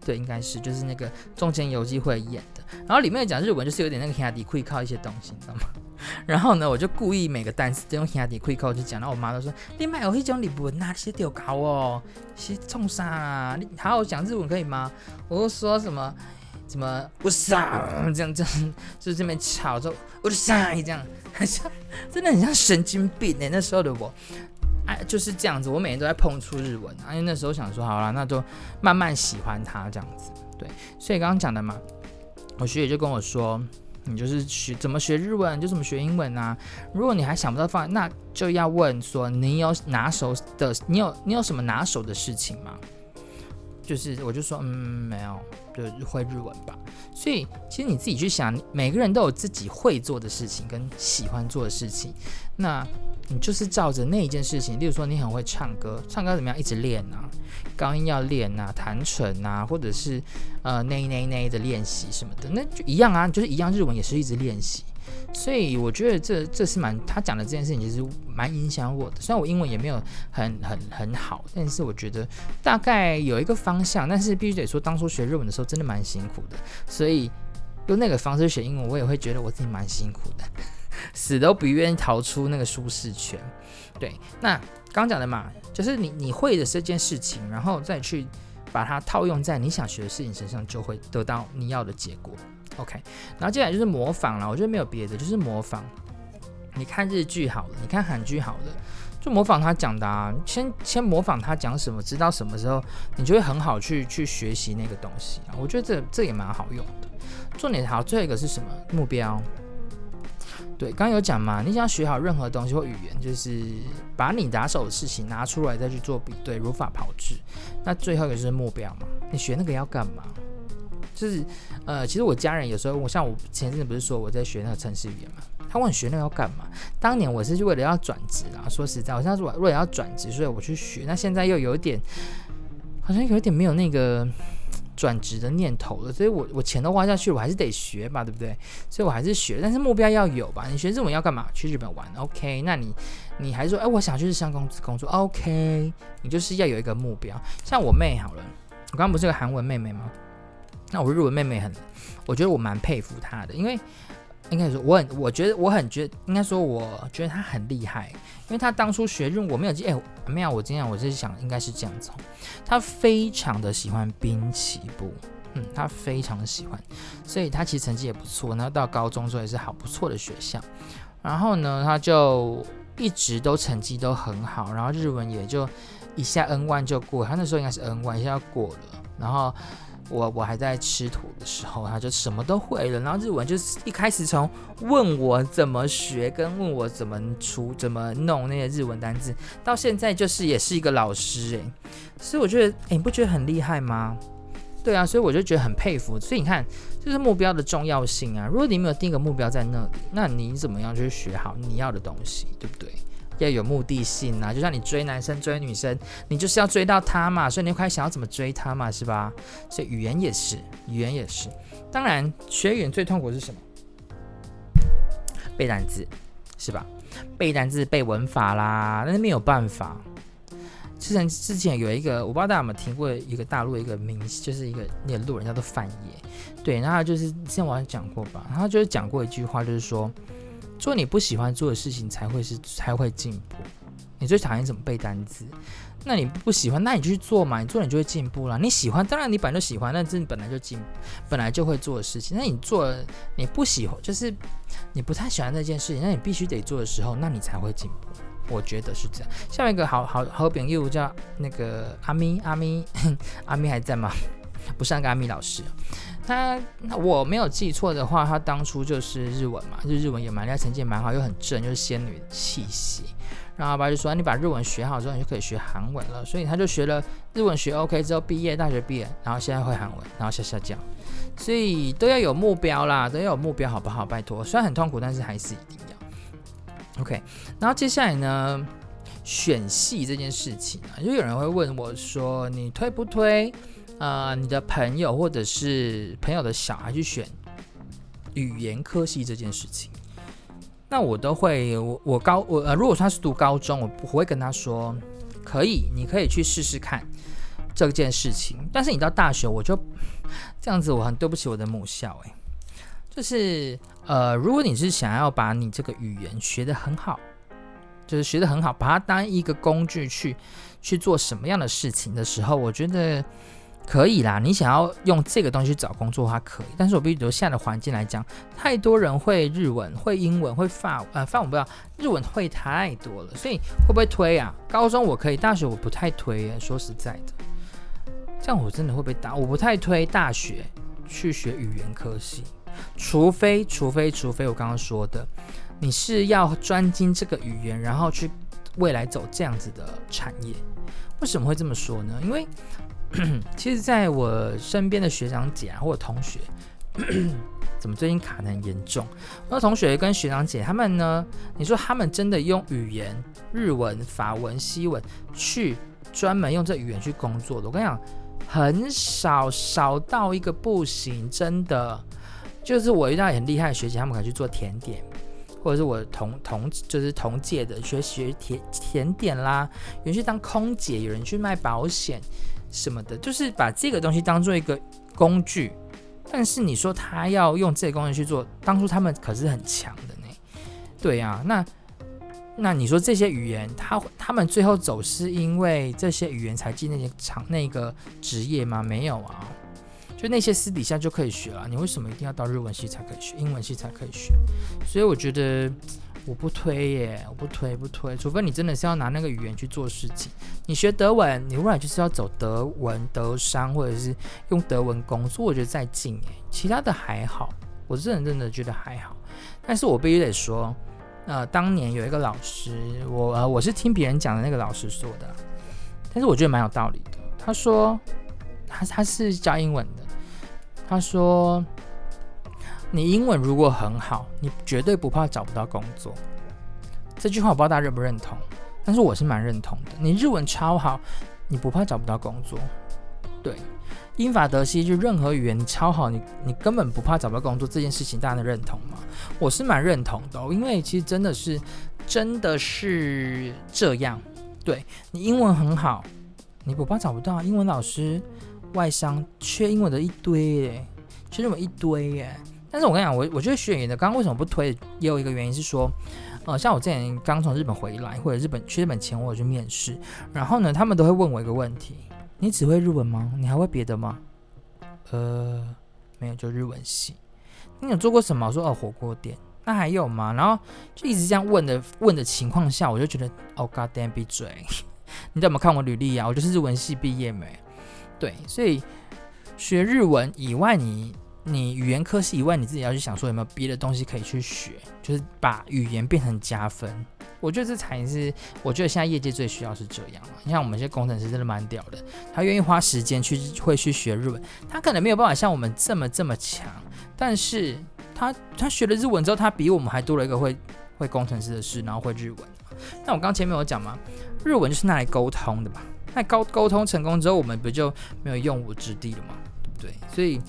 [SPEAKER 1] 对，应该是，就是那个中间有机会演的。然后里面讲日文，就是有点那个兄弟会靠一些东西，你知道吗？然后呢，我就故意每个单词都用兄弟会靠去讲，然后我妈都说：“你买有一种日文那些丢搞哦，是冲啥啊？你好好讲日文可以吗？”我就说什么。什么我傻这样这样，就是这边吵着我傻这样，很 像真的很像神经病哎、欸！那时候的我，哎就是这样子，我每天都在碰触日文，因为那时候想说好了，那就慢慢喜欢它这样子。对，所以刚刚讲的嘛，我学姐就跟我说，你就是学怎么学日文就怎么学英文啊。如果你还想不到方法，那就要问说你有拿手的，你有你有什么拿手的事情吗？就是我就说嗯没有。就会日文吧，所以其实你自己去想，每个人都有自己会做的事情跟喜欢做的事情，那你就是照着那一件事情，例如说你很会唱歌，唱歌怎么样？一直练啊，高音要练啊，弹唇啊，或者是呃那那那的练习什么的，那就一样啊，就是一样，日文也是一直练习。所以我觉得这这是蛮他讲的这件事情，其实蛮影响我的。虽然我英文也没有很很很好，但是我觉得大概有一个方向。但是必须得说，当初学日文的时候真的蛮辛苦的。所以用那个方式学英文，我也会觉得我自己蛮辛苦的，死都不愿意逃出那个舒适圈。对，那刚讲的嘛，就是你你会的这件事情，然后再去把它套用在你想学的事情身上，就会得到你要的结果。OK，然后接下来就是模仿了。我觉得没有别的，就是模仿。你看日剧好了，你看韩剧好了，就模仿他讲的啊。先先模仿他讲什么，知道什么时候，你就会很好去去学习那个东西啊。我觉得这这也蛮好用的。重点好，最后一个是什么？目标。对，刚有讲嘛，你想要学好任何东西或语言，就是把你拿手的事情拿出来再去做比对，如法炮制。那最后一个就是目标嘛，你学那个要干嘛？就是，呃，其实我家人有时候，我像我前阵子不是说我在学那个城市语言嘛，他问学那个要干嘛？当年我是为了要转职啊，说实在，我现在是为了要转职，所以我去学。那现在又有点，好像有点没有那个转职的念头了，所以我我钱都花下去，我还是得学吧，对不对？所以我还是学，但是目标要有吧？你学日文要干嘛？去日本玩？OK？那你你还说，哎，我想去日商公司工作？OK？你就是要有一个目标。像我妹好了，我刚刚不是个韩文妹妹吗？那我日文妹妹很，我觉得我蛮佩服她的，因为应该说我很，我觉得我很觉得应该说我觉得他很厉害，因为他当初学日我没有记，哎、没有，我今天我是想应该是这样子，他非常的喜欢滨崎步，嗯，他非常的喜欢，所以他其实成绩也不错，然后到高中时候也是好不错的学校，然后呢，他就一直都成绩都很好，然后日文也就一下 N1 就过，他那时候应该是 N1 一下过了，然后。我我还在吃土的时候，他就什么都会了。然后日文就是一开始从问我怎么学，跟问我怎么出、怎么弄那些日文单字，到现在就是也是一个老师诶。所以我觉得，诶，你不觉得很厉害吗？对啊，所以我就觉得很佩服。所以你看，就是目标的重要性啊。如果你没有定个目标在那里，那你怎么样去学好你要的东西，对不对？要有目的性啊。就像你追男生追女生，你就是要追到他嘛，所以你开始想要怎么追他嘛，是吧？所以语言也是，语言也是。当然，学语言最痛苦是什么？背单词，是吧？背单词、背文法啦，那是没有办法。之前之前有一个，我不知道大家有没有听过一个大陆一个名，就是一个那个路人叫做范爷，对，然后就是之前我好像讲过吧，然后就是讲过一句话，就是说，做你不喜欢做的事情才会是才会进步。你最讨厌怎么背单词？那你不喜欢，那你就去做嘛，你做你就会进步了。你喜欢，当然你本来就喜欢，那这你本来就进，本来就会做的事情。那你做你不喜欢，就是你不太喜欢那件事情，那你必须得做的时候，那你才会进步。我觉得是这样。下面一个好好好朋友叫那个阿咪，阿咪，阿咪还在吗？不是那个阿咪老师，他我没有记错的话，他当初就是日文嘛，就日文也蛮，厉害成绩也蛮好，又很正，就是仙女气息。然后阿爸就说：“你把日文学好之后，你就可以学韩文了。”所以他就学了日文学 OK 之后，毕业大学毕业，然后现在会韩文，然后下下降。所以都要有目标啦，都要有目标，好不好？拜托，虽然很痛苦，但是还是一定要。OK，然后接下来呢，选系这件事情啊，就有人会问我说：“你推不推？呃，你的朋友或者是朋友的小孩去选语言科系这件事情？”那我都会，我我高我呃，如果他是读高中，我不会跟他说可以，你可以去试试看这件事情。但是你到大学，我就 这样子，我很对不起我的母校诶。就是呃，如果你是想要把你这个语言学得很好，就是学得很好，把它当一个工具去去做什么样的事情的时候，我觉得可以啦。你想要用这个东西去找工作的话，可以。但是我必须留下的环境来讲，太多人会日文、会英文、会法呃法文不知道，日文会太多了，所以会不会推啊？高中我可以，大学我不太推耶。说实在的，这样我真的会被打。我不太推大学去学语言科系。除非，除非，除非我刚刚说的，你是要专精这个语言，然后去未来走这样子的产业。为什么会这么说呢？因为 其实在我身边的学长姐啊，或者同学，怎么最近卡得很严重？我的同学跟学长姐他们呢，你说他们真的用语言，日文、法文、西文去专门用这语言去工作的，我跟你讲，很少，少到一个不行，真的。就是我遇到很厉害的学姐，他们可以去做甜点，或者是我同同就是同届的学学甜甜点啦，有人去当空姐，有人去卖保险什么的，就是把这个东西当做一个工具。但是你说他要用这个工具去做，当初他们可是很强的呢。对呀，那那你说这些语言，他他们最后走是因为这些语言才进那些厂那个职业吗？没有啊。就那些私底下就可以学了，你为什么一定要到日文系才可以学，英文系才可以学？所以我觉得我不推耶，我不推不推，除非你真的是要拿那个语言去做事情。你学德文，你未来就是要走德文、德商，或者是用德文工作，我觉得再近耶。其他的还好，我认真的觉得还好。但是我必须得说，呃，当年有一个老师，我呃我是听别人讲的那个老师说的，但是我觉得蛮有道理的。他说他他是教英文的。他说：“你英文如果很好，你绝对不怕找不到工作。”这句话我不知道大家认不认同，但是我是蛮认同的。你日文超好，你不怕找不到工作。对，英法德西就任何语言你超好，你你根本不怕找不到工作这件事情，大家能认同吗？我是蛮认同的，因为其实真的是真的是这样。对，你英文很好，你不怕找不到英文老师。外商缺英文的一堆诶，缺这么一堆诶。但是我跟你讲，我我觉得学语言的，刚刚为什么不推？也有一个原因是说，呃，像我之前刚从日本回来，或者日本去日本前，我有去面试，然后呢，他们都会问我一个问题：你只会日文吗？你还会别的吗？呃，没有，就日文系。你有做过什么？我说哦，火锅店。那还有吗？然后就一直这样问的问的情况下，我就觉得哦，God damn，闭嘴！你怎么看我履历啊？我就是日文系毕业没。对，所以学日文以外你，你语言科系以外，你自己要去想说有没有别的东西可以去学，就是把语言变成加分。我觉得这才是我觉得现在业界最需要是这样。你像我们这些工程师真的蛮屌的，他愿意花时间去会去学日文，他可能没有办法像我们这么这么强，但是他他学了日文之后，他比我们还多了一个会会工程师的事，然后会日文。那我刚前面有讲嘛，日文就是拿来沟通的嘛。那沟沟通成功之后，我们不就没有用武之地了吗？对不对？所以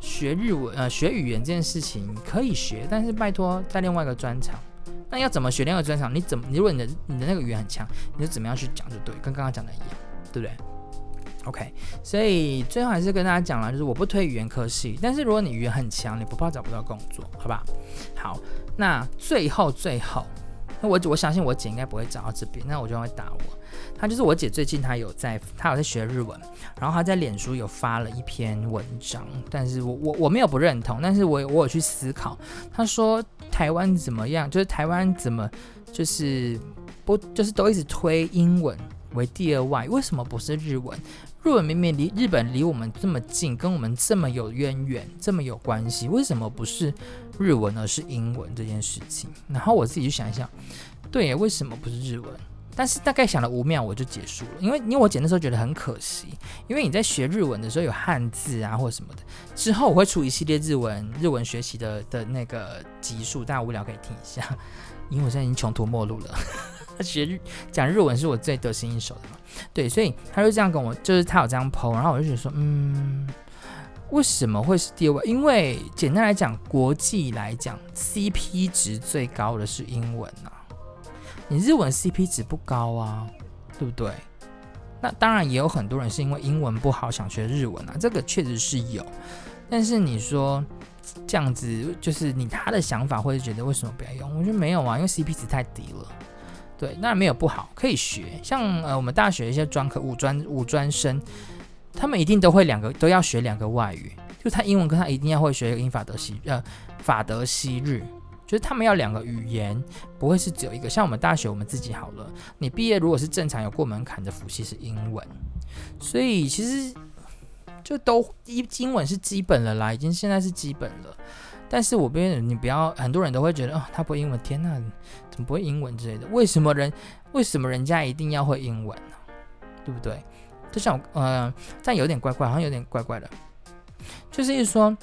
[SPEAKER 1] 学日文呃学语言这件事情可以学，但是拜托在另外一个专长。那要怎么学另外一个专长？你怎么？如果你的你的那个语言很强，你就怎么样去讲就对，跟刚刚讲的一样，对不对？OK，所以最后还是跟大家讲了，就是我不推语言科系，但是如果你语言很强，你不怕找不到工作，好吧？好，那最后最后，那我我相信我姐应该不会找到这边，那我就会打我。她就是我姐，最近她有在，她有在学日文，然后她在脸书有发了一篇文章，但是我我我没有不认同，但是我我有去思考，她说台湾怎么样，就是台湾怎么就是不就是都一直推英文为第二外，为什么不是日文？日文明明离日本离我们这么近，跟我们这么有渊源，这么有关系，为什么不是日文而是英文这件事情？然后我自己去想一想，对，为什么不是日文？但是大概想了五秒，我就结束了，因为因为我剪的时候觉得很可惜，因为你在学日文的时候有汉字啊或什么的，之后我会出一系列日文日文学习的的那个集数，大家无聊可以听一下，因为我现在已经穷途末路了，学日讲日文是我最得心应手的嘛，对，所以他就这样跟我，就是他有这样 po，然后我就觉得说，嗯，为什么会是第二位？因为简单来讲，国际来讲，CP 值最高的是英文啊。你日文 CP 值不高啊，对不对？那当然也有很多人是因为英文不好想学日文啊，这个确实是有。但是你说这样子，就是你他的想法会觉得为什么不要用？我觉得没有啊，因为 CP 值太低了。对，那没有不好，可以学。像呃我们大学一些专科五专五专生，他们一定都会两个都要学两个外语，就他英文课他一定要会学英法德西呃法德西日。就是他们要两个语言，不会是只有一个。像我们大学，我们自己好了，你毕业如果是正常有过门槛的辅系是英文，所以其实就都英英文是基本了啦，已经现在是基本了。但是我边你不要，很多人都会觉得哦，他不会英文，天哪，怎么不会英文之类的？为什么人为什么人家一定要会英文呢？对不对？就像呃，但有点怪怪，好像有点怪怪的，就是一说。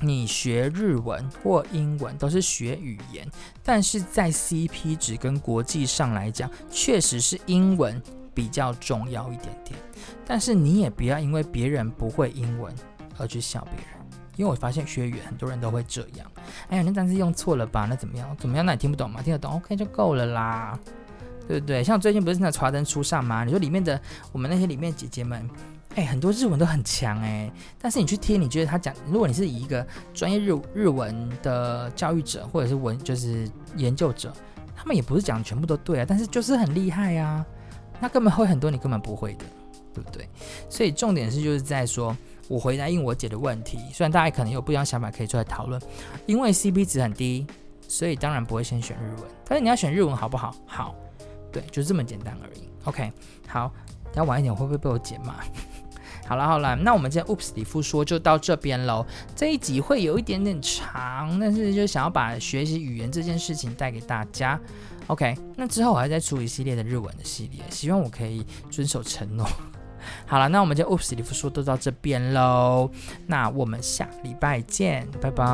[SPEAKER 1] 你学日文或英文都是学语言，但是在 CP 值跟国际上来讲，确实是英文比较重要一点点。但是你也不要因为别人不会英文而去笑别人，因为我发现学语言很多人都会这样。哎呀，那单词用错了吧？那怎么样？怎么样？那你听不懂吗？听得懂？OK 就够了啦，对不对？像最近不是那华灯初上吗？你说里面的我们那些里面姐姐们。哎，很多日文都很强哎，但是你去听，你觉得他讲，如果你是以一个专业日日文的教育者或者是文就是研究者，他们也不是讲全部都对啊，但是就是很厉害啊，那根本会很多你根本不会的，对不对？所以重点是就是在说，我回答应我姐的问题，虽然大家可能有不一样想法可以出来讨论，因为 CP 值很低，所以当然不会先选日文，但是你要选日文好不好？好，对，就这么简单而已。OK，好，等下晚一点会不会被我姐骂？好了好了，那我们今天 Oops 里夫说就到这边喽。这一集会有一点点长，但是就想要把学习语言这件事情带给大家。OK，那之后我还在出一系列的日文的系列，希望我可以遵守承诺。好了，那我们今天 Oops 里夫说都到这边喽。那我们下礼拜见，拜拜。